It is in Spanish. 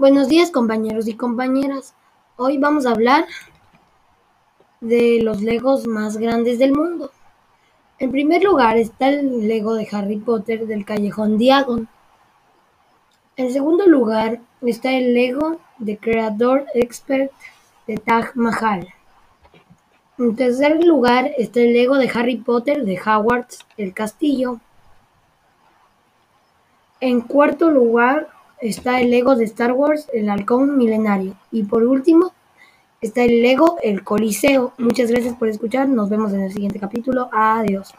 Buenos días compañeros y compañeras. Hoy vamos a hablar de los Legos más grandes del mundo. En primer lugar está el Lego de Harry Potter del Callejón Diagon. En segundo lugar está el Lego de Creador Expert de Taj Mahal. En tercer lugar está el Lego de Harry Potter de Hogwarts el Castillo. En cuarto lugar está el Lego de Star Wars, el Halcón Milenario. Y por último está el Lego, el Coliseo. Muchas gracias por escuchar. Nos vemos en el siguiente capítulo. Adiós.